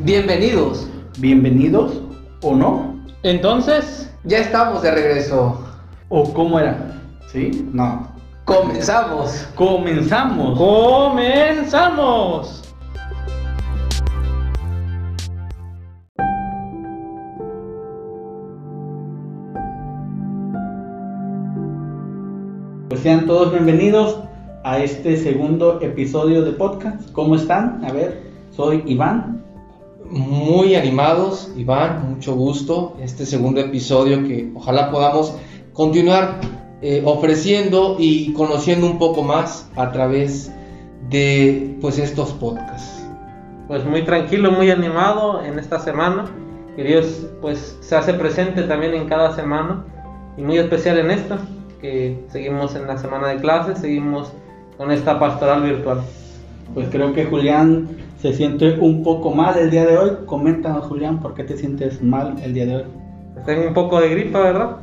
Bienvenidos. Bienvenidos o no. Entonces, Ya estamos de regreso. ¿O cómo era? ¿Sí? No. Comenzamos. Comenzamos. comenzamos. Pues sean todos bienvenidos a este segundo episodio de podcast. ¿Cómo están? A ver, soy Iván. Muy animados, Iván, mucho gusto. Este segundo episodio que ojalá podamos continuar eh, ofreciendo y conociendo un poco más a través de pues estos podcasts. Pues muy tranquilo, muy animado en esta semana. Que Dios pues se hace presente también en cada semana y muy especial en esta, que seguimos en la semana de clases, seguimos con esta pastoral virtual. Pues creo que Julián se siente un poco mal el día de hoy. Coméntanos, Julián, ¿por qué te sientes mal el día de hoy? Tengo un poco de gripa, ¿verdad?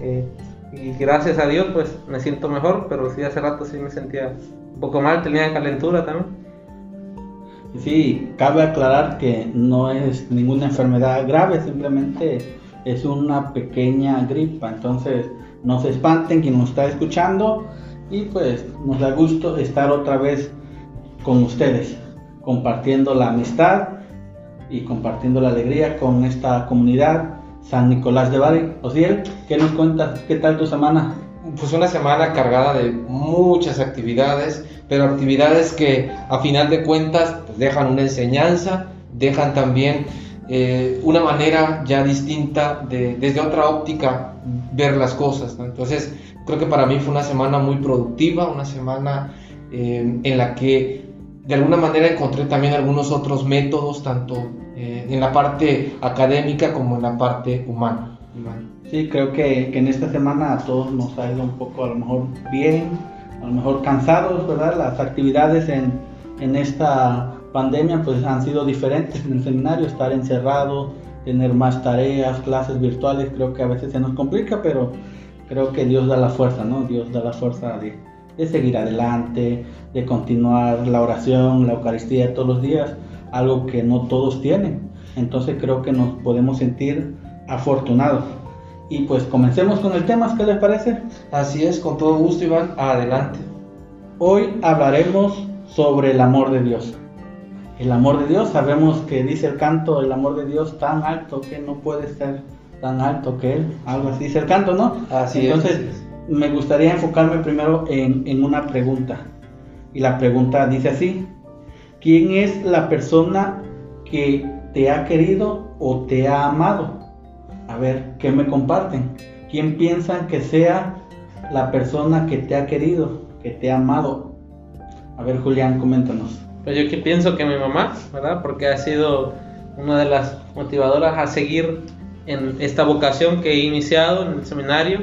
Eh, y gracias a Dios pues me siento mejor, pero sí hace rato sí me sentía un poco mal, tenía calentura también. Sí, cabe aclarar que no es ninguna enfermedad grave, simplemente es una pequeña gripa. Entonces, no se espanten quien nos está escuchando y pues nos da gusto estar otra vez con ustedes, compartiendo la amistad y compartiendo la alegría con esta comunidad San Nicolás de Bari. Osiel, ¿qué nos cuentas? ¿Qué tal tu semana? Pues una semana cargada de muchas actividades, pero actividades que a final de cuentas pues, dejan una enseñanza, dejan también eh, una manera ya distinta de, desde otra óptica ver las cosas. ¿no? Entonces creo que para mí fue una semana muy productiva, una semana eh, en la que de alguna manera encontré también algunos otros métodos, tanto eh, en la parte académica como en la parte humana. Sí, creo que, que en esta semana a todos nos ha ido un poco a lo mejor bien, a lo mejor cansados, ¿verdad? Las actividades en, en esta pandemia pues han sido diferentes en el seminario, estar encerrado, tener más tareas, clases virtuales, creo que a veces se nos complica, pero creo que Dios da la fuerza, ¿no? Dios da la fuerza de, de seguir adelante, de continuar la oración, la Eucaristía todos los días, algo que no todos tienen. Entonces creo que nos podemos sentir afortunados. Y pues comencemos con el tema, ¿qué les parece? Así es, con todo gusto, Iván. Adelante. Hoy hablaremos sobre el amor de Dios. El amor de Dios, sabemos que dice el canto, el amor de Dios tan alto que no puede ser tan alto que Él, algo así dice el canto, ¿no? Así es, Entonces, así es. Me gustaría enfocarme primero en, una pregunta. Y la pregunta dice así, ¿quién es la persona que te ha querido o te ha amado? A ver, ¿qué me comparten? ¿Quién piensan que sea la persona que te ha querido, que te ha amado? A ver, Julián, coméntanos. Pues yo que pienso que mi mamá, ¿verdad? Porque ha sido una de las motivadoras a seguir en esta vocación que he iniciado en el seminario,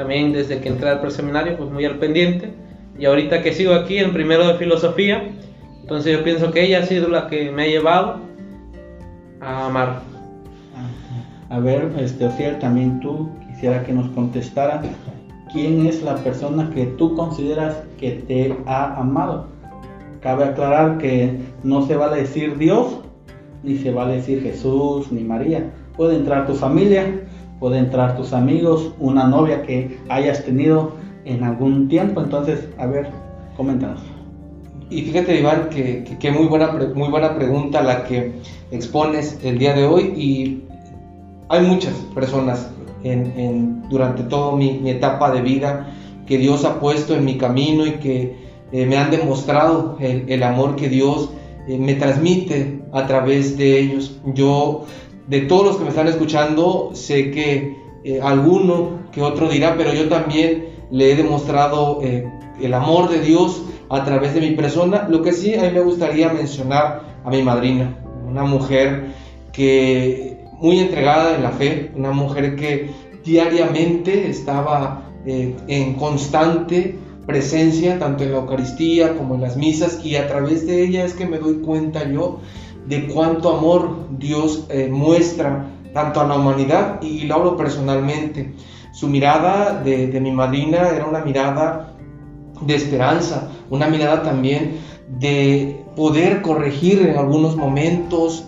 también desde que entré al preseminario, pues muy al pendiente. Y ahorita que sigo aquí en primero de filosofía, entonces yo pienso que ella ha sido la que me ha llevado a amar. A ver, este, también tú quisiera que nos contestara quién es la persona que tú consideras que te ha amado. Cabe aclarar que no se vale decir Dios, ni se vale decir Jesús, ni María. Puede entrar tu familia, puede entrar tus amigos, una novia que hayas tenido en algún tiempo. Entonces, a ver, coméntanos. Y fíjate, Iván, que, que- muy, buena, muy buena pregunta la que expones el día de hoy. Y hay muchas personas en, durante toda mi, etapa de vida que Dios ha puesto en mi camino y que eh, me han demostrado el, el amor que Dios eh, me transmite a través de ellos. Yo, de todos los que me están escuchando, sé que eh, alguno que otro dirá, pero yo también le he demostrado eh, el amor de Dios a través de mi persona. Lo que sí, a mí me gustaría mencionar a mi madrina, una mujer que muy entregada en la fe, una mujer que diariamente estaba eh, en constante presencia, tanto en la Eucaristía como en las misas, y a través de ella es que me doy cuenta yo de cuánto amor Dios eh, muestra tanto a la humanidad y lo hablo personalmente. Su mirada de, mi madrina era una mirada de esperanza, una mirada también de poder corregir en algunos momentos,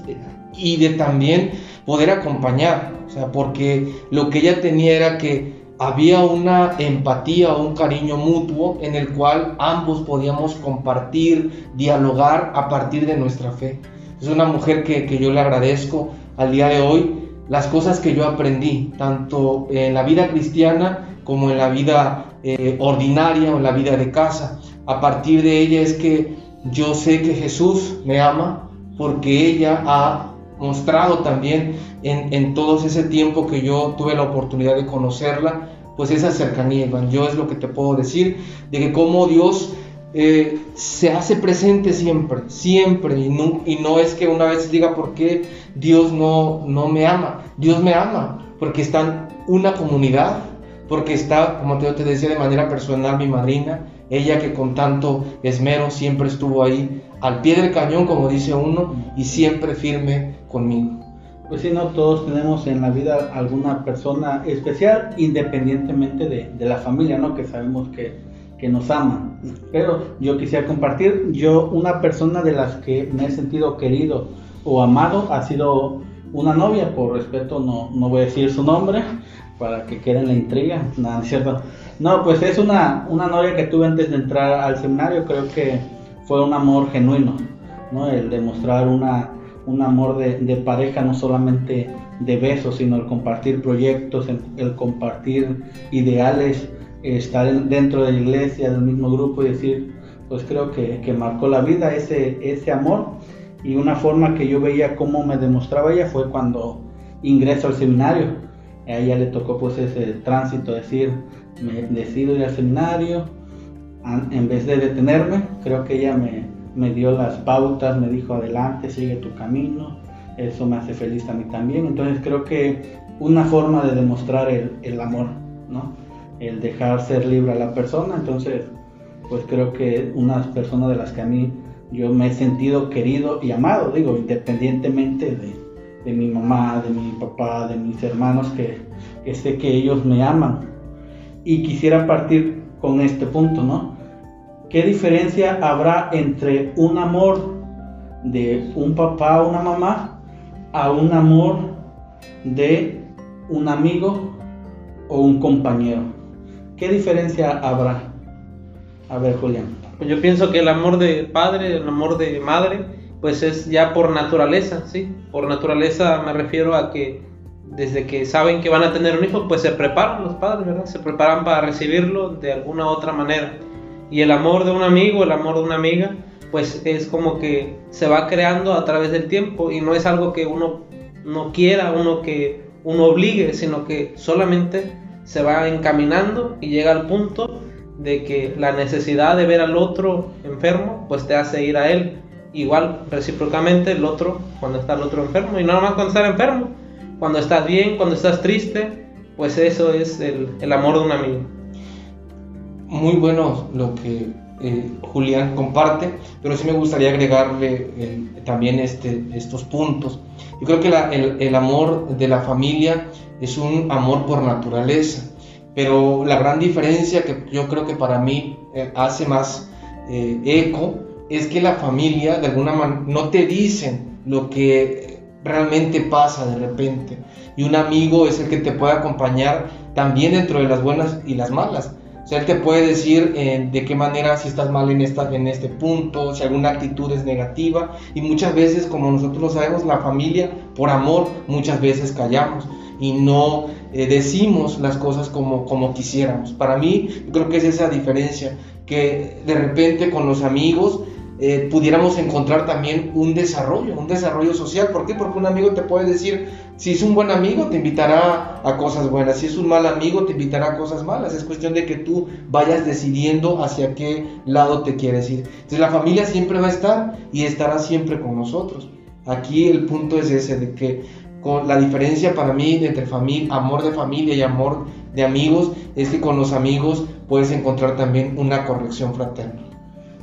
y de también poder acompañar, o sea, porque lo que ella tenía era que había una empatía un cariño mutuo en el cual ambos podíamos compartir, dialogar a partir de nuestra fe. Es una mujer que, que yo le agradezco al día de hoy las cosas que yo aprendí, tanto en la vida cristiana como en la vida eh, ordinaria o en la vida de casa. A partir de ella es que yo sé que Jesús me ama porque ella ha mostrado también en, en todo ese tiempo que yo tuve la oportunidad de conocerla, pues esa cercanía, Iván. Yo es lo que te puedo decir, de que como Dios eh, se hace presente siempre, siempre, y no, es que una vez diga por qué Dios no, no me ama. Dios me ama porque está en una comunidad, porque está, como te, te decía de manera personal, mi madrina, ella que con tanto esmero siempre estuvo ahí, al pie del cañón, como dice uno, y siempre firme conmigo. Pues sí, no, todos tenemos en la vida alguna persona especial, independientemente de, de la familia, ¿no? Que sabemos que, que nos aman. Pero yo quisiera compartir, yo una persona de las que me he sentido querido o amado ha sido una novia, por respeto no, no voy a decir su nombre para que quede en la intriga, nada, es cierto. No, pues es una, una novia que tuve antes de entrar al seminario, creo que fue un amor genuino, ¿no? El demostrar una, un amor de, de pareja, no solamente de besos, sino el compartir proyectos, el, el compartir ideales, estar dentro de la iglesia, del mismo grupo y decir, pues creo que, que marcó la vida ese, ese amor y una forma que yo veía cómo me demostraba ella fue cuando ingreso al seminario. A ella le tocó pues ese tránsito, decir, me decido ir al seminario, en vez de detenerme, creo que ella me, me dio las pautas, me dijo adelante, sigue tu camino, eso me hace feliz a mí también. Entonces creo que una forma de demostrar el, el amor, ¿no? El dejar ser libre a la persona, entonces pues creo que unas personas de las que a mí yo me he sentido querido y amado, digo, independientemente de, de mi mamá, de mi papá, de mis hermanos, que, que, sé que ellos me aman. Y quisiera partir con este punto, ¿no? ¿Qué diferencia habrá entre un amor de un papá o una mamá a un amor de un amigo o un compañero? ¿Qué diferencia habrá? A ver, Julián. Pues yo pienso que el amor de padre, el amor de madre, pues es ya por naturaleza, ¿sí? Por naturaleza me refiero a que desde que saben que van a tener un hijo, pues se preparan los padres, ¿verdad? Se preparan para recibirlo de alguna otra manera. Y el amor de un amigo, el amor de una amiga, pues es como que se va creando a través del tiempo y no es algo que uno no quiera, uno que uno obligue, sino que solamente se va encaminando y llega al punto de que la necesidad de ver al otro enfermo, pues te hace ir a él. Igual, recíprocamente, el otro, cuando está el otro enfermo, y no más cuando está enfermo, cuando estás bien, cuando estás triste, pues eso es el, el amor de un amigo. Muy bueno lo que eh, Julián comparte, pero sí me gustaría agregarle eh, también este, estos puntos. Yo creo que el amor de la familia es un amor por naturaleza pero la gran diferencia que yo creo que para mí eh, hace más eh, eco es que la familia de alguna manera no te dicen lo que realmente pasa de repente. Y un amigo es el que te puede acompañar también dentro de las buenas y las malas. Sea, él te puede decir eh, de qué manera si estás mal en, esta, en este punto, si alguna actitud es negativa. Y muchas veces, como nosotros lo sabemos, la familia, por amor, muchas veces callamos y no eh, decimos las cosas como, como quisiéramos. Para mí, creo que es esa diferencia, que de repente con los amigos eh, pudiéramos encontrar también un desarrollo, un desarrollo social. ¿Por qué? Porque un amigo te puede decir, si es un buen amigo, te invitará a cosas buenas, si es un mal amigo, te invitará a cosas malas. Es cuestión de que tú vayas decidiendo hacia qué lado te quieres ir. Entonces la familia siempre va a estar y estará siempre con nosotros. Aquí el punto es ese, de que con la diferencia para mí entre amor de familia y amor de amigos es que con los amigos puedes encontrar también una corrección fraterna.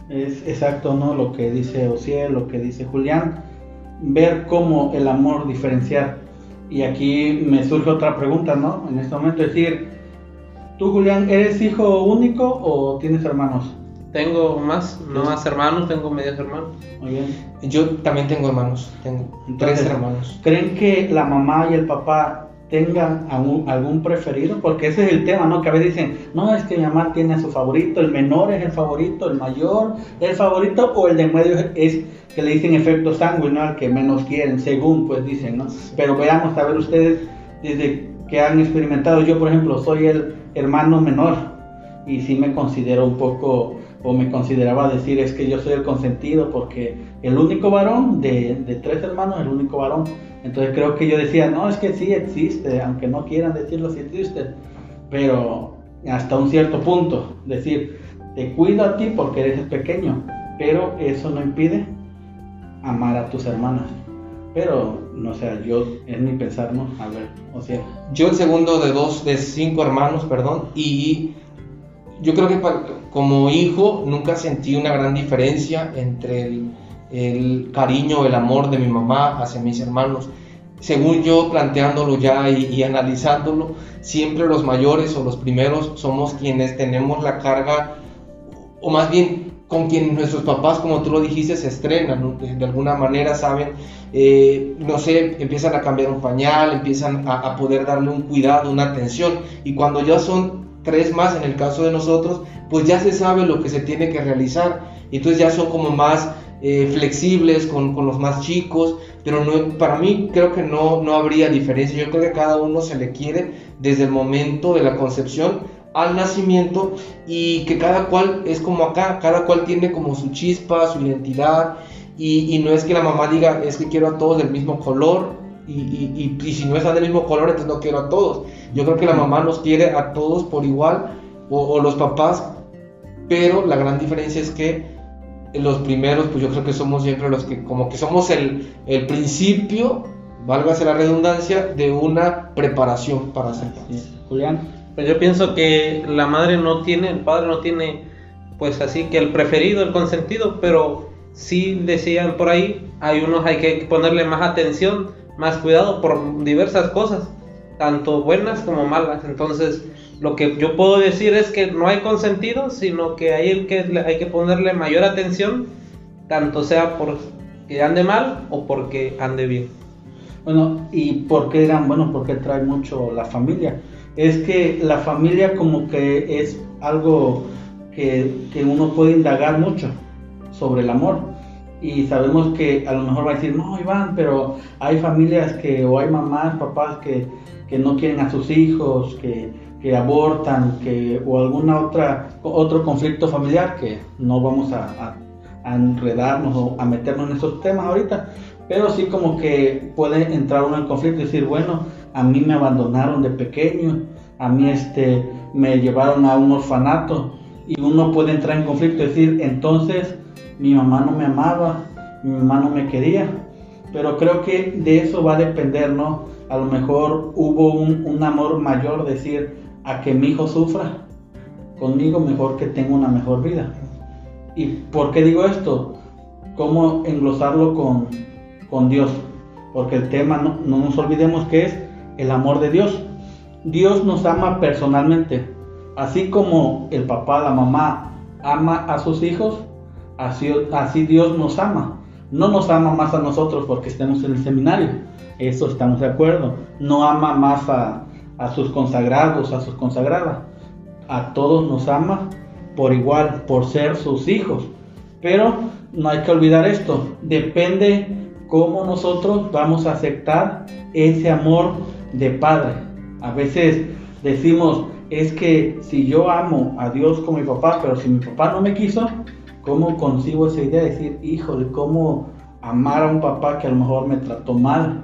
Es exacto, ¿no? Lo que dice Osiel, lo que dice Julián, ver cómo el amor diferenciar. Y aquí me surge otra pregunta, ¿no? En este momento decir, ¿tú Julián eres hijo único o tienes hermanos? Tengo más, no más hermanos, tengo medios hermanos. Muy bien. Yo también tengo hermanos, tengo Entonces, tres hermanos. ¿Creen que la mamá y el papá tengan algún, algún preferido? Porque ese es el tema, ¿no? Que a veces dicen, no, es que mi mamá tiene a su favorito, el menor es el favorito, el mayor es el favorito, o el de medio es que le dicen efecto sanguíneo, ¿no? Al que menos quieren, según pues dicen, ¿no? Pero veamos, a ver ustedes, desde que han experimentado, yo por ejemplo soy el hermano menor y sí me considero un poco o me consideraba decir es que yo soy el consentido porque el único varón de, de, tres hermanos, el único varón. Entonces creo que yo decía, no, es que sí existe, aunque no quieran decirlo, sí existe, pero hasta un cierto punto, decir, te cuido a ti porque eres pequeño, pero eso no impide amar a tus hermanas. Pero, no sé, yo, es mi pensar, ¿no? A ver, o sea. Yo el segundo de dos, de cinco hermanos, perdón, y yo creo que como hijo nunca sentí una gran diferencia entre el, el cariño, el amor de mi mamá hacia mis hermanos. Según yo planteándolo ya y, analizándolo, siempre los mayores o los primeros somos quienes tenemos la carga, o más bien con quien nuestros papás, como tú lo dijiste, se estrenan, de, alguna manera saben, eh, no sé, empiezan a cambiar un pañal, empiezan a, a poder darle un cuidado, una atención, y cuando ya son tres más en el caso de nosotros, pues ya se sabe lo que se tiene que realizar. Entonces ya son como más eh, flexibles con, con, los más chicos, pero no, para mí creo que no, no habría diferencia. Yo creo que a cada uno se le quiere desde el momento de la concepción al nacimiento y que cada cual es como acá, cada cual tiene como su chispa, su identidad y, y no es que la mamá diga es que quiero a todos del mismo color y, y, y, si no están del mismo color entonces no quiero a todos. Yo creo que la mamá nos quiere a todos por igual o, o los papás, pero la gran diferencia es que los primeros, pues yo creo que somos siempre los que, como que somos el, el principio, válgase la redundancia, de una preparación para ser padres. Julián. Pues yo pienso que la madre no tiene, el padre no tiene, pues así que el preferido, el consentido, pero sí decían por ahí, hay unos hay que ponerle más atención, más cuidado por diversas cosas, tanto buenas como malas. Entonces, lo que yo puedo decir es que no hay consentido, sino que hay, que hay que ponerle mayor atención, tanto sea por que ande mal o porque ande bien. Bueno, ¿y por qué dirán? Bueno, porque trae mucho la familia. Es que la familia como que es algo que, que uno puede indagar mucho sobre el amor. Y sabemos que a lo mejor va a decir, no, Iván, pero hay familias que, o hay mamás, papás que, que no quieren a sus hijos, que, que abortan, que, o alguna otra, otro conflicto familiar que no vamos a, enredarnos o a meternos en esos temas ahorita pero sí como que puede entrar uno en conflicto y decir, bueno, a mí me abandonaron de pequeño, a mí este, me llevaron a un orfanato y uno puede entrar en conflicto y decir, entonces mi mamá no me amaba, mi mamá no me quería, pero creo que de eso va a depender, ¿no? A lo mejor hubo un, amor mayor, decir, a que mi hijo sufra conmigo, mejor que tenga una mejor vida. ¿Y por qué digo esto? ¿Cómo englosarlo con, con Dios, porque el tema no, no, nos olvidemos que es el amor de Dios. Dios nos ama personalmente, así como el papá, la mamá ama a sus hijos, así, así Dios nos ama. No nos ama más a nosotros porque estemos en el seminario, eso estamos de acuerdo. No ama más a, a sus consagrados, a sus consagradas. A todos nos ama por igual, por ser sus hijos. Pero no hay que olvidar esto, depende cómo nosotros vamos a aceptar ese amor de padre. A veces decimos, es que si yo amo a Dios como mi papá, pero si mi papá no me quiso, ¿cómo consigo esa idea de decir, híjole, cómo amar a un papá que a lo mejor me trató mal?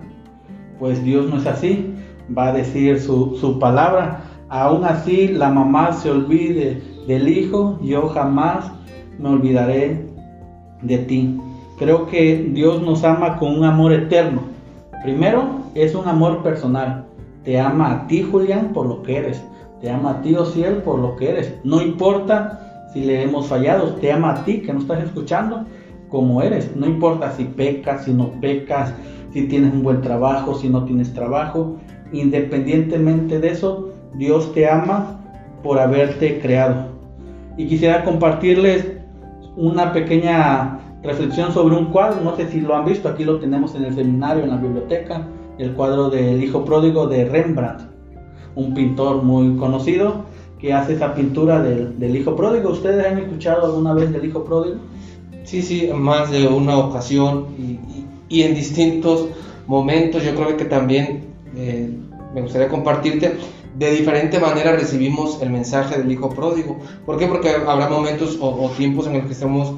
Pues Dios no es así, va a decir su, su palabra. Aún así la mamá se olvide del hijo, yo jamás me olvidaré de ti. Creo que Dios nos ama con un amor eterno. Primero, es un amor personal. Te ama a ti, Julián, por lo que eres. Te ama a ti, Ociel, por lo que eres. No importa si le hemos fallado. Te ama a ti, que no estás escuchando, como eres. No importa si pecas, si no pecas, si tienes un buen trabajo, si no tienes trabajo. Independientemente de eso, Dios te ama por haberte creado. Y quisiera compartirles una pequeña reflexión sobre un cuadro, no sé si lo han visto, aquí lo tenemos en el seminario, en la biblioteca, el cuadro del Hijo Pródigo de Rembrandt, un pintor muy conocido que hace esa pintura del, del Hijo Pródigo. ¿Ustedes han escuchado alguna vez del Hijo Pródigo? Sí, sí, más de una ocasión y, y- en distintos momentos. Yo creo que también eh, me gustaría compartirte. De diferente manera recibimos el mensaje del Hijo Pródigo. ¿Por qué? Porque habrá momentos o, tiempos en los que estemos,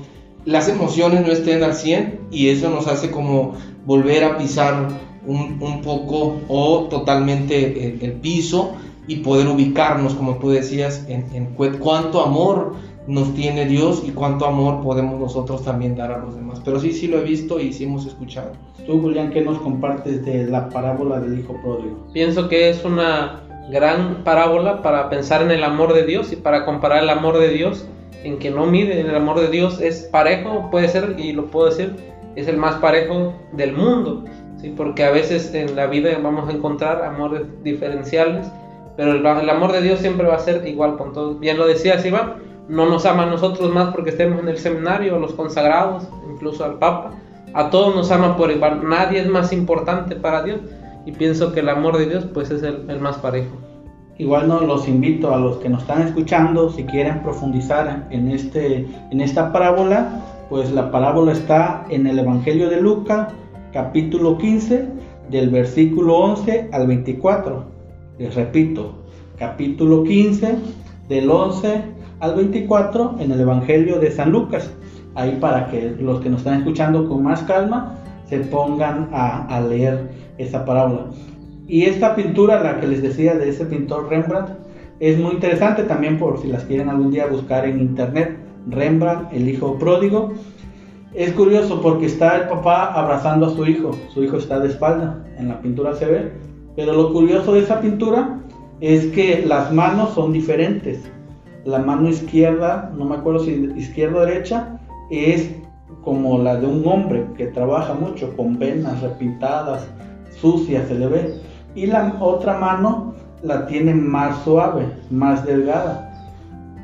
las emociones no estén al 100 y eso nos hace como volver a pisar un, un poco o totalmente el piso y poder ubicarnos, como tú decías, en, en cu- cuánto amor nos tiene Dios y cuánto amor podemos nosotros también dar a los demás. Pero sí, sí lo he visto y sí hemos escuchado. Tú, Julián, ¿qué nos compartes de la parábola del Hijo Pródigo? Pienso que es una gran parábola para pensar en el amor de Dios y para comparar el amor de Dios en que no mide, el amor de Dios es parejo, puede ser, y lo puedo decir, es el más parejo del mundo, ¿sí? porque a veces en la vida vamos a encontrar amores diferenciales, pero el, amor de Dios siempre va a ser igual con todos. Bien lo decía Iván, no nos ama a nosotros más porque estemos en el seminario, a los consagrados, incluso al Papa, a todos nos ama por igual, nadie es más importante para Dios y pienso que el amor de Dios pues es el, más parejo. Igual no los invito a los que nos están escuchando, si quieren profundizar en, este, en esta parábola, pues la parábola está en el Evangelio de Lucas, capítulo 15, del versículo 11 al 24. Les repito, capítulo 15, del 11 al 24 en el Evangelio de San Lucas. Ahí para que los que nos están escuchando con más calma se pongan a, leer esa parábola. Y esta pintura, la que les decía de ese pintor Rembrandt, es muy interesante también por si las quieren algún día buscar en internet. Rembrandt, el hijo pródigo. Es curioso porque está el papá abrazando a su hijo. Su hijo está de espalda, en la pintura se ve. Pero lo curioso de esa pintura es que las manos son diferentes. La mano izquierda, no me acuerdo si izquierda o derecha, es como la de un hombre que trabaja mucho, con venas repintadas, sucias se le ve. Y la otra mano la tiene más suave, más delgada.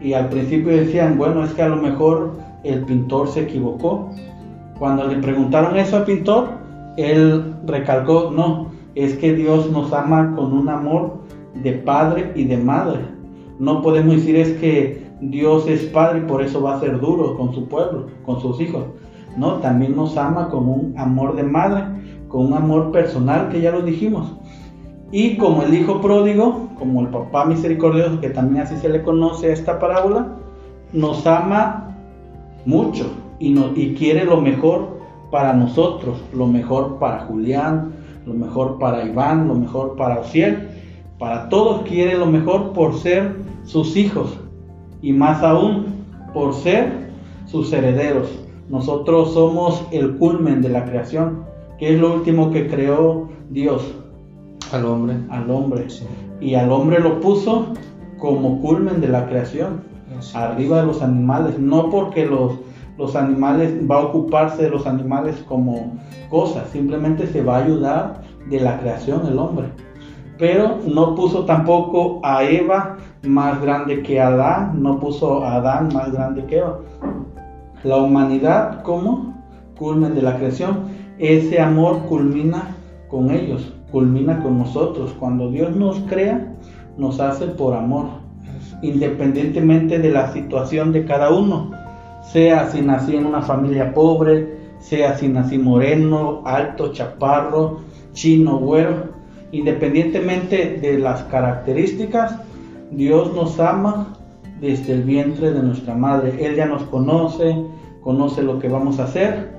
Y al principio decían, bueno, es que a lo mejor el pintor se equivocó. Cuando le preguntaron eso al pintor, él recalcó, no, es que Dios nos ama con un amor de padre y de madre. No podemos decir es que Dios es padre y por eso va a ser duro con su pueblo, con sus hijos. No, también nos ama con un amor de madre, con un amor personal que ya lo dijimos. Y como el hijo pródigo, como el papá misericordioso, que también así se le conoce a esta parábola, nos ama mucho y, quiere lo mejor para nosotros, lo mejor para Julián, lo mejor para Iván, lo mejor para Ociel, para todos quiere lo mejor por ser sus hijos y más aún por ser sus herederos. Nosotros somos el culmen de la creación, que es lo último que creó Dios Al hombre. al hombre. Sí. Y al hombre lo puso como culmen de la creación, arriba de los animales, no porque los, los animales, va a ocuparse de los animales como cosas, simplemente se va a ayudar de la creación el hombre. Pero no puso tampoco a Eva más grande que Adán, no puso a Adán más grande que Eva. La humanidad como culmen de la creación, ese amor culmina con ellos, culmina con nosotros. Cuando Dios nos crea, nos hace por amor, independientemente de la situación de cada uno, sea si nací en una familia pobre, sea si nací moreno, alto, chaparro, chino, güero, independientemente de las características, Dios nos ama desde el vientre de nuestra madre. Él ya nos conoce, conoce lo que vamos a hacer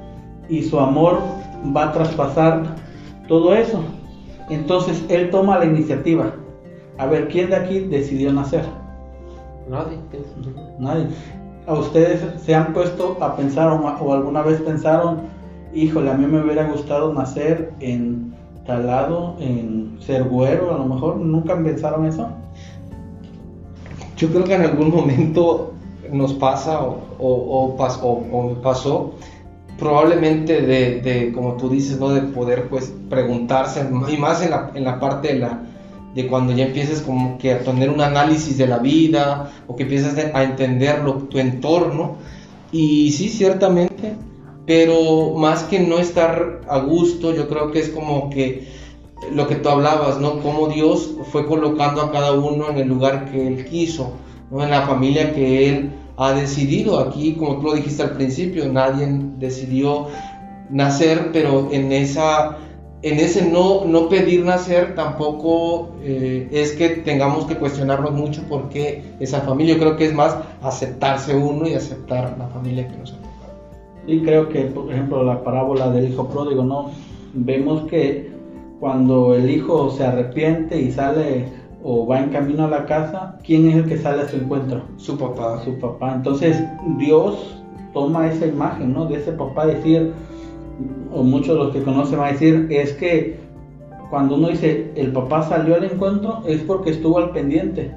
y su amor va a traspasar todo eso. Entonces Él toma la iniciativa. A ver, ¿quién de aquí decidió nacer? Nadie. Nadie. ¿A ustedes se han puesto a pensar o, alguna vez pensaron, híjole, a mí me hubiera gustado nacer en tal lado, en ser güero, a lo mejor? ¿Nunca pensaron eso? Yo creo que en algún momento nos pasa o, o- pasó, probablemente de, de, como tú dices, ¿no? de poder pues preguntarse, y más en la, en la parte de, la, de cuando ya empieces como que a tener un análisis de la vida o que empiezas a entender lo- tu entorno Y sí, ciertamente, pero más que no estar a gusto, yo creo que es como que lo que tú hablabas, ¿no? Cómo Dios fue colocando a cada uno en el lugar que Él quiso, ¿no? En la familia que Él ha decidido. Aquí, como tú lo dijiste al principio, nadie decidió nacer, pero en esa en ese no, no pedir nacer tampoco eh, es que tengamos que cuestionarnos mucho por qué esa familia. Yo creo que es más aceptarse uno y aceptar la familia que nos ha tocado. Y creo que, por ejemplo, la parábola del hijo pródigo, ¿no? Vemos que cuando el hijo se arrepiente y sale o va en camino a la casa, ¿quién es el que sale a su encuentro? Su papá. Su papá. Entonces Dios toma esa imagen, ¿no? De ese papá decir, o muchos de los que conocen van a decir, es que cuando uno dice el papá salió al encuentro, es porque estuvo al pendiente.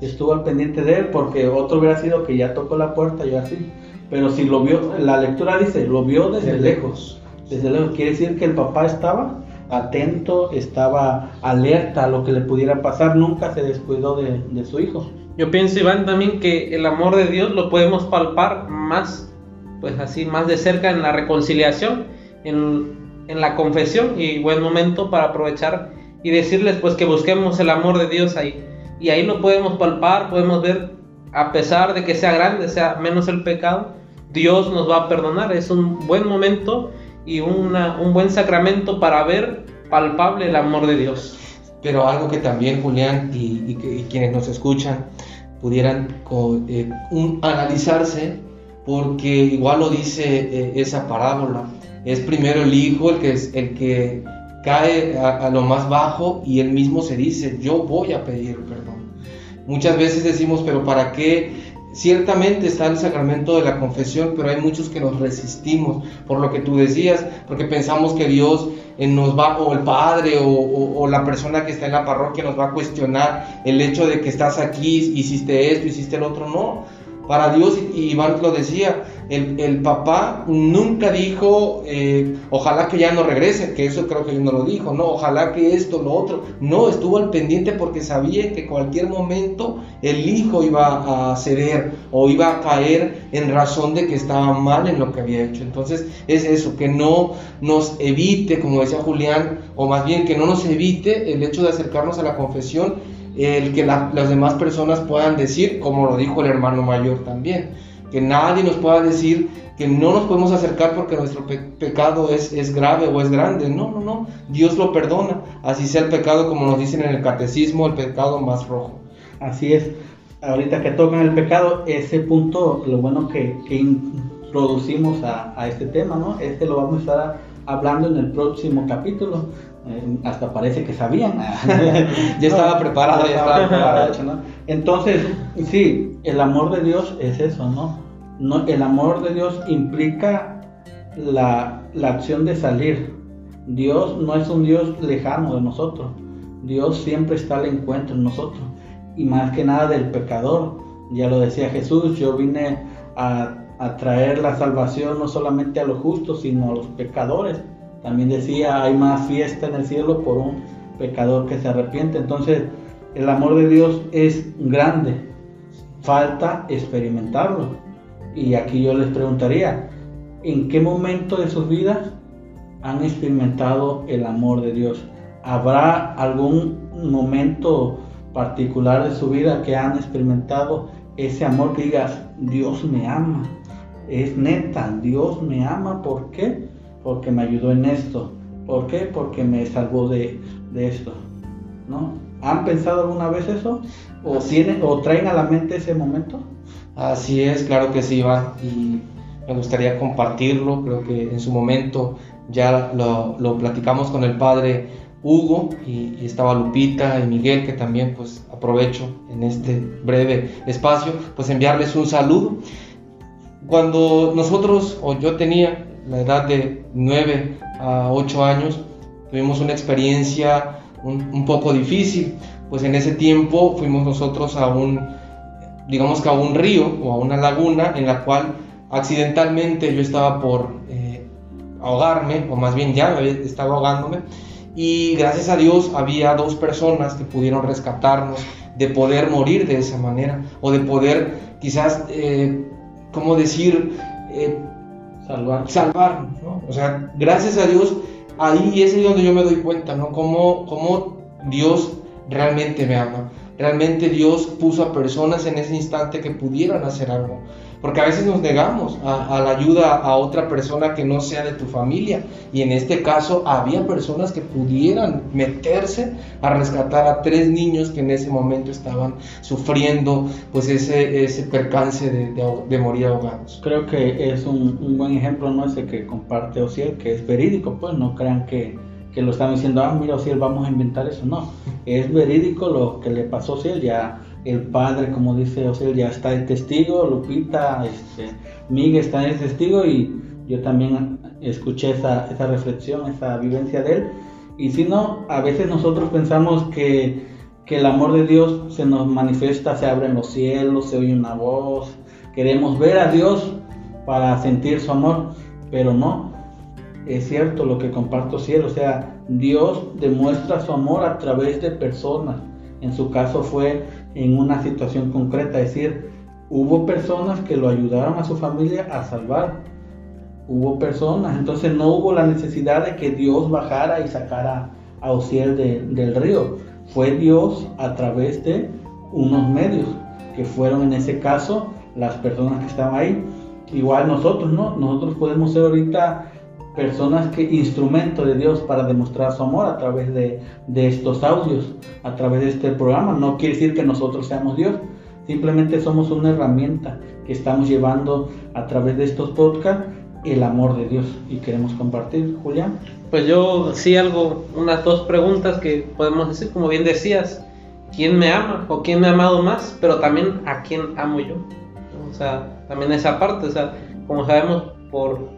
Estuvo al pendiente de él, porque otro hubiera sido que ya tocó la puerta y así. Pero si lo vio, la lectura dice, lo vio desde lejos. Desde lejos. Quiere decir que el papá estaba atento, estaba alerta a lo que le pudiera pasar, nunca se descuidó de, de su hijo. Yo pienso, Iván, también que el amor de Dios lo podemos palpar más, pues así, más de cerca en la reconciliación, en, en la confesión y buen momento para aprovechar y decirles pues que busquemos el amor de Dios ahí. Y ahí lo podemos palpar, podemos ver, a pesar de que sea grande, sea menos el pecado, Dios nos va a perdonar. Es un buen momento y una, un buen sacramento para ver palpable el amor de Dios. Pero algo que también Julián y, y, y quienes nos escuchan pudieran eh, analizarse, porque igual lo dice eh, esa parábola, es primero el hijo el que, es, el que cae a, lo más bajo y él mismo se dice, yo voy a pedir perdón. Muchas veces decimos, pero ¿para qué? Ciertamente está el sacramento de la confesión, pero hay muchos que nos resistimos por lo que tú decías, porque pensamos que Dios eh, nos va, o el padre, o, la persona que está en la parroquia nos va a cuestionar el hecho de que estás aquí, hiciste esto, hiciste el otro. No, para Dios, y Iván lo decía, el, el papá nunca dijo, eh, ojalá que ya no regrese, que eso creo que él no lo dijo, no, ojalá que esto, lo otro, no, estuvo al pendiente porque sabía que cualquier momento el hijo iba a ceder o iba a caer en razón de que estaba mal en lo que había hecho. Entonces es eso, que no nos evite, como decía Julián, o más bien que no nos evite el hecho de acercarnos a la confesión el que la, las demás personas puedan decir, como lo dijo el hermano mayor también, que nadie nos pueda decir que no nos podemos acercar porque nuestro pe pecado es, es, grave o es grande. No, no, no, Dios lo perdona, así sea el pecado como nos dicen en el catecismo, el pecado más rojo. Así es, ahorita que tocan el pecado, ese punto, lo bueno que, que introducimos a, a, este tema, ¿no? Este lo vamos a estar hablando en el próximo capítulo hasta parece que sabían. ya estaba preparado. Entonces, sí, el amor de Dios es eso, ¿no? el amor de Dios implica la, la acción de salir. Dios no es un Dios lejano de nosotros. Dios siempre está al encuentro en nosotros. Y más que nada del pecador. Ya lo decía Jesús, yo vine a traer la salvación no solamente a los justos, sino a los pecadores también decía, hay más fiesta en el cielo por un pecador que se arrepiente. Entonces, el amor de Dios es grande. Falta experimentarlo. Y aquí yo les preguntaría, ¿en qué momento de sus vidas han experimentado el amor de Dios? ¿Habrá algún momento particular de su vida que han experimentado ese amor que digas, Dios me ama? Es neta, Dios me ama. ¿Por qué? Porque me ayudó en esto. ¿Por qué? Porque me salvó de, de esto. ¿No? ¿Han pensado alguna vez eso? ¿O, tienen, ¿O traen a la mente ese momento? Así es, claro que sí, Iván. Y me gustaría compartirlo. Creo que en su momento ya lo, lo platicamos con el padre Hugo y, y, estaba Lupita y Miguel, que también pues aprovecho en este breve espacio, pues enviarles un saludo. Cuando nosotros, o yo tenía la edad de 9 a 8 años, tuvimos una experiencia un, poco difícil, pues en ese tiempo fuimos nosotros a un, digamos que a un río o a una laguna en la cual accidentalmente yo estaba por eh, ahogarme, o más bien ya estaba ahogándome, y gracias a Dios había dos personas que pudieron rescatarnos de poder morir de esa manera, o de poder quizás... Eh, ¿cómo decir? Eh, Salvar. salvar, ¿no? O sea, gracias a Dios, ahí es donde yo me doy cuenta, ¿no? Cómo, cómo Dios realmente me ama. Realmente Dios puso a personas en ese instante que pudieran hacer algo. Porque a veces nos negamos a, la ayuda a otra persona que no sea de tu familia. Y en este caso había personas que pudieran meterse a rescatar a tres niños que en ese momento estaban sufriendo pues ese, ese percance de, morir ahogados. Creo que es un, un buen ejemplo, ¿no? Ese que comparte Ociel, que es verídico, pues no crean que, que lo están diciendo, ah, mira Ociel, vamos a inventar eso. No, es verídico lo que le pasó a Ociel, ya el padre, como dice Ociel, ya está el testigo, Lupita, este, Miguel está el testigo y yo también escuché esa, esa reflexión, esa vivencia de él. Y si no, a veces nosotros pensamos que, que el amor de Dios se nos manifiesta, se abren los cielos, se oye una voz, queremos ver a Dios para sentir su amor, pero no, es cierto lo que comparto cielo, o sea, Dios demuestra su amor a través de personas. En su caso fue en una situación concreta, es decir, hubo personas que lo ayudaron a su familia a salvar. Hubo personas, entonces no hubo la necesidad de que Dios bajara y sacara a Osiel de- del río. Fue Dios a través de unos medios, que fueron en ese caso las personas que estaban ahí. Igual nosotros, ¿no? Nosotros podemos ser ahorita personas que instrumento de Dios para demostrar su amor a través de, de estos audios, a través de este programa. No quiere decir que nosotros seamos Dios, simplemente somos una herramienta que estamos llevando a través de estos podcasts el amor de Dios y queremos compartir. Julián. Pues yo sí algo, unas dos preguntas que podemos decir, como bien decías, ¿quién me ama o quién me ha amado más? Pero también a quién amo yo. O sea, también esa parte, o sea, como sabemos por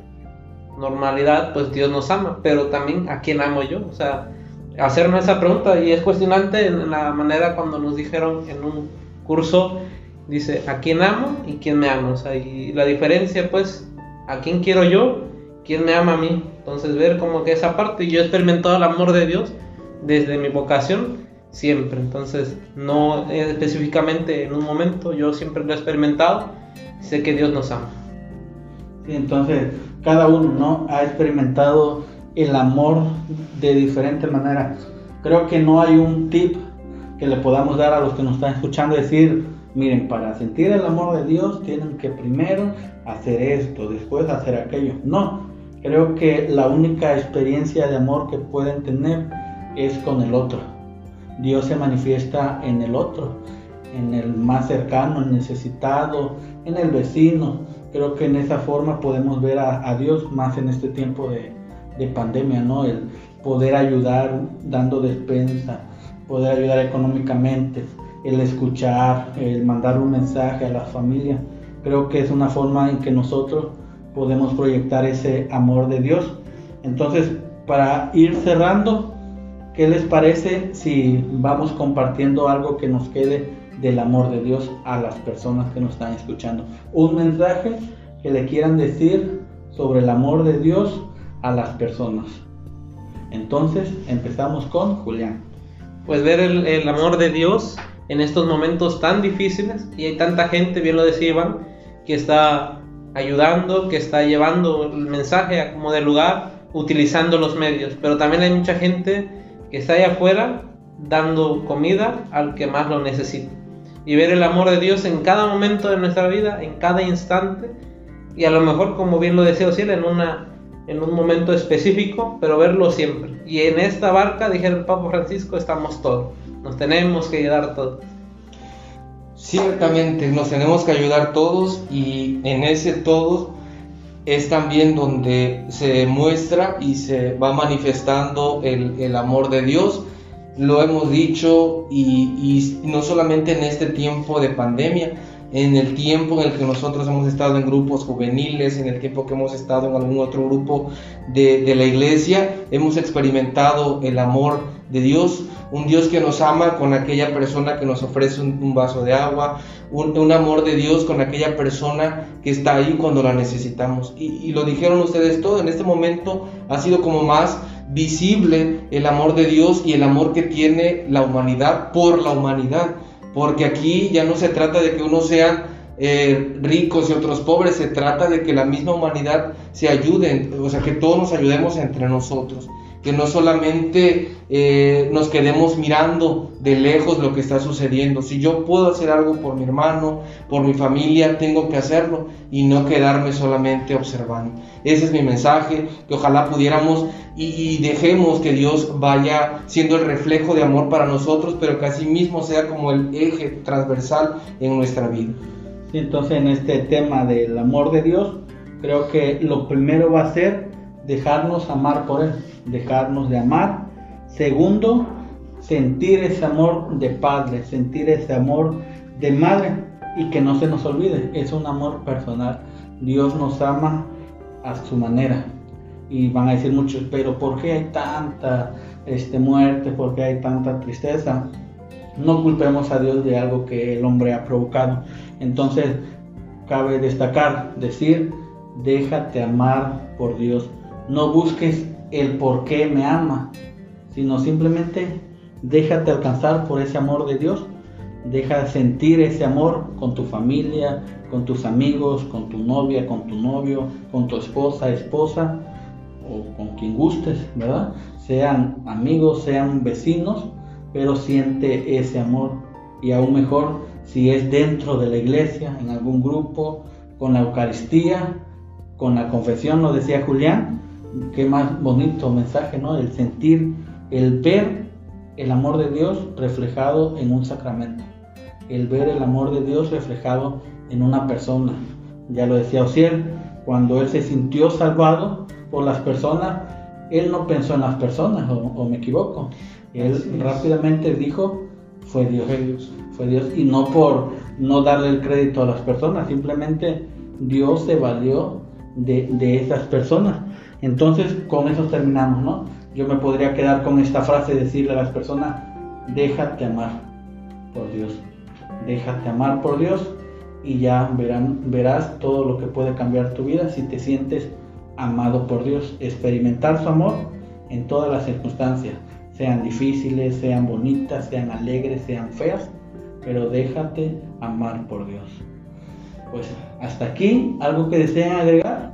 normalidad, pues Dios nos ama, pero también a quién amo yo. O sea, hacerme esa pregunta y es cuestionante en la manera cuando nos dijeron en un curso, dice, ¿a quién amo y quién me ama? O sea, y la diferencia, pues, ¿a quién quiero yo? ¿Quién me ama a mí? Entonces ver como que esa parte, yo he experimentado el amor de Dios desde mi vocación siempre, entonces no específicamente en un momento, yo siempre lo he experimentado, sé que Dios nos ama. Entonces, cada uno ¿no? ha experimentado el amor de diferente manera. Creo que no hay un tip que le podamos dar a los que nos están escuchando, decir, miren, para sentir el amor de Dios tienen que primero hacer esto, después hacer aquello. No, creo que la única experiencia de amor que pueden tener es con el otro. Dios se manifiesta en el otro, en el más cercano, el necesitado, en el vecino. Creo que en esa forma podemos ver a, Dios más en este tiempo de, de pandemia, ¿no? El poder ayudar dando despensa, poder ayudar económicamente, el escuchar, el mandar un mensaje a la familia. Creo que es una forma en que nosotros podemos proyectar ese amor de Dios. Entonces, para ir cerrando, ¿qué les parece si vamos compartiendo algo que nos quede del amor de Dios a las personas que nos están escuchando? Un mensaje que le quieran decir sobre el amor de Dios a las personas. Entonces, empezamos con Julián. Pues ver el, amor de Dios en estos momentos tan difíciles y hay tanta gente, bien lo decía Iván, que está ayudando, que está llevando el mensaje a como de lugar, utilizando los medios, pero también hay mucha gente que está allá afuera dando comida al que más lo necesita. Y ver el amor de Dios en cada momento de nuestra vida, en cada instante, y a lo mejor, como bien lo decía Ociel, en, una, en un momento específico, pero verlo siempre. Y en esta barca, dijera el Papa Francisco, estamos todos. Nos tenemos que ayudar todos. Ciertamente, nos tenemos que ayudar todos y en ese todos es también donde se muestra y se va manifestando el, el amor de Dios. Lo hemos dicho y, y no solamente en este tiempo de pandemia, en el tiempo en el que nosotros hemos estado en grupos juveniles, en el tiempo que hemos estado en algún otro grupo de, de, la iglesia, hemos experimentado el amor de Dios, un Dios que nos ama con aquella persona que nos ofrece un, un vaso de agua, un, un, amor de Dios con aquella persona que está ahí cuando la necesitamos. Y, y lo dijeron ustedes todo, en este momento ha sido como más visible el amor de Dios y el amor que tiene la humanidad por la humanidad porque aquí ya no se trata de que uno sea eh, ricos y otros pobres, se trata de que la misma humanidad se ayude, o sea, que todos nos ayudemos entre nosotros que no solamente eh, nos quedemos mirando de lejos lo que está sucediendo. Si yo puedo hacer algo por mi hermano, por mi familia, tengo que hacerlo y no quedarme solamente observando. Ese es mi mensaje, que ojalá pudiéramos y, dejemos que Dios vaya siendo el reflejo de amor para nosotros, pero que así mismo sea como el eje transversal en nuestra vida. entonces en este tema del amor de Dios, creo que lo primero va a ser dejarnos amar por Él dejarnos de amar. Segundo, sentir ese amor de padre, sentir ese amor de madre y que no se nos olvide, es un amor personal. Dios nos ama a su manera. Y van a decir muchos, pero ¿por qué hay tanta este, muerte? ¿Por qué hay tanta tristeza? No culpemos a Dios de algo que el hombre ha provocado. Entonces, cabe destacar, decir, déjate amar por Dios. No busques el por qué me ama, sino simplemente déjate alcanzar por ese amor de Dios, deja sentir ese amor con tu familia, con tus amigos, con tu novia, con tu novio, con tu esposa, esposa o con quien gustes, ¿verdad? Sean amigos, sean vecinos, pero siente ese amor y aún mejor si es dentro de la iglesia, en algún grupo, con la Eucaristía, con la confesión, lo decía Julián, qué más bonito mensaje, ¿no? El sentir, el ver el amor de Dios reflejado en un sacramento, el ver el amor de Dios reflejado en una persona. Ya lo decía Osiel, cuando él se sintió salvado por las personas, él no pensó en las personas, o, me equivoco. Él rápidamente dijo, fue Dios, fue Dios, fue Dios, y no por no darle el crédito a las personas, simplemente Dios se valió de, de esas personas. Entonces, con eso terminamos, ¿no? Yo me podría quedar con esta frase, decirle a las personas, déjate amar por Dios, déjate amar por Dios y ya verán, verás todo lo que puede cambiar tu vida si te sientes amado por Dios, experimentar su amor en todas las circunstancias, sean difíciles, sean bonitas, sean alegres, sean feas, pero déjate amar por Dios. Pues hasta aquí, ¿algo que desean agregar?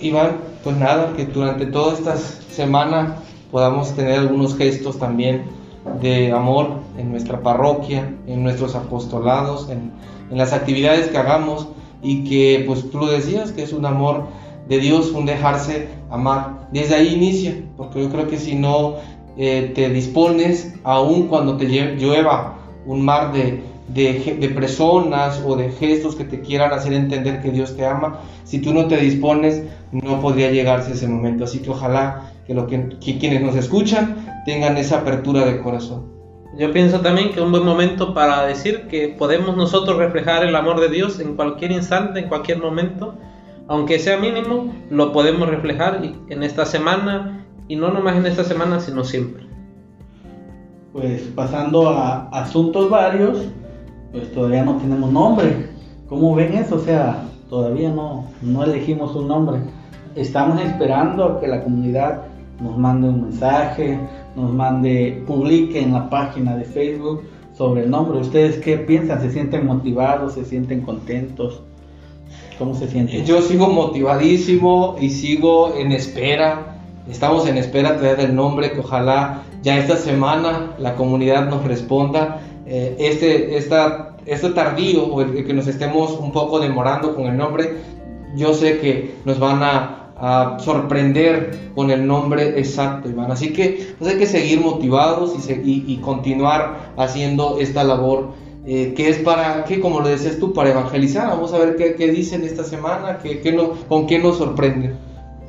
Iván, pues nada, que durante toda esta semana podamos tener algunos gestos también de amor en nuestra parroquia, en nuestros apostolados, en, las actividades que hagamos y que pues tú lo decías, que es un amor de Dios, un dejarse amar. Desde ahí inicia, porque yo creo que si no eh, te dispones, aun cuando te llueva un mar de, de, personas o de gestos que te quieran hacer entender que Dios te ama, si tú no te dispones, no podría llegarse ese momento. Así que ojalá que, lo que, quienes nos escuchan tengan esa apertura de corazón. Yo pienso también que es un buen momento para decir que podemos nosotros reflejar el amor de Dios en cualquier instante, en cualquier momento, aunque sea mínimo, lo podemos reflejar en esta semana y no nomás en esta semana, sino siempre. Pues pasando a asuntos varios, pues todavía no tenemos nombre. ¿Cómo ven eso? O sea, todavía no, no elegimos un nombre. Estamos esperando a que la comunidad nos mande un mensaje, nos mande, publique en la página de Facebook sobre el nombre. ¿Ustedes qué piensan? ¿Se sienten motivados? ¿Se sienten contentos? ¿Cómo se sienten? Yo sigo motivadísimo y sigo en espera. Estamos en espera de del nombre que ojalá ya esta semana la comunidad nos responda eh, este, esta, este tardío o el, que nos estemos un poco demorando con el nombre, yo sé que nos van a, sorprender con el nombre exacto, Iván. Así que pues hay que seguir motivados y, y, continuar haciendo esta labor eh, que es para, que como lo decías tú, para evangelizar. Vamos a ver qué, qué dicen esta semana, qué, qué no, con qué nos sorprende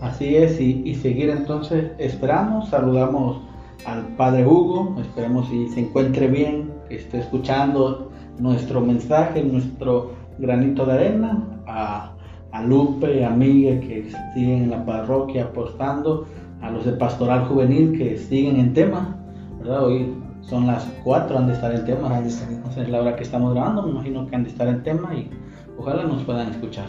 Así es, y, y seguir entonces, esperamos, saludamos al Padre Hugo, esperemos si se encuentre bien, que esté escuchando nuestro mensaje, nuestro granito de arena, a, a Lupe, a Miguel que siguen en la parroquia apostando, a los de Pastoral Juvenil que siguen en tema, ¿verdad? Hoy son las 4, han de estar en tema, no sé, es la hora que estamos grabando, me imagino que han de estar en tema y ojalá nos puedan escuchar.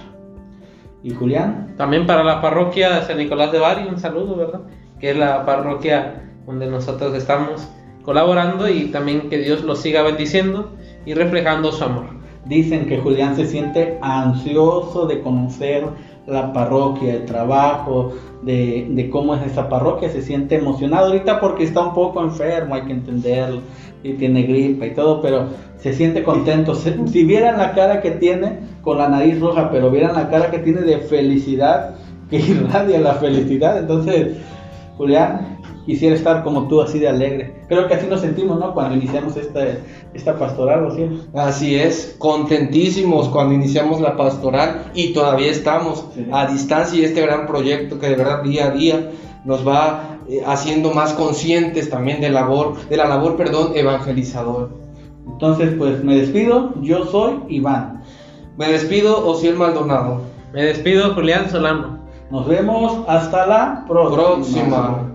¿Y Julián? También para la parroquia San Nicolás de Bari, un saludo, ¿verdad? Que es la parroquia donde nosotros estamos colaborando y también que Dios los siga bendiciendo y reflejando su amor. Dicen que Julián se siente ansioso de conocer la parroquia, el trabajo, de, cómo es esa parroquia, se siente emocionado ahorita porque está un poco enfermo, hay que entenderlo, y tiene gripa y todo, pero se siente contento. Si vieran la cara que tiene con la nariz roja, pero vieran la cara que tiene de felicidad, que irradia la felicidad, entonces, Julián, quisiera estar como tú, así de alegre. Creo que así nos sentimos, ¿no? Cuando iniciamos esta, esta pastoral, ¿o sí? Así es, contentísimos cuando iniciamos la pastoral y todavía estamos Sí. a distancia y este gran proyecto que de verdad día a día nos va eh, haciendo más conscientes también de labor, de la labor, perdón, evangelizador. Entonces, pues me despido, yo soy Iván. Me despido, Osiel Maldonado. Me despido, Julián Solano. Nos vemos hasta la próxima. Próxima.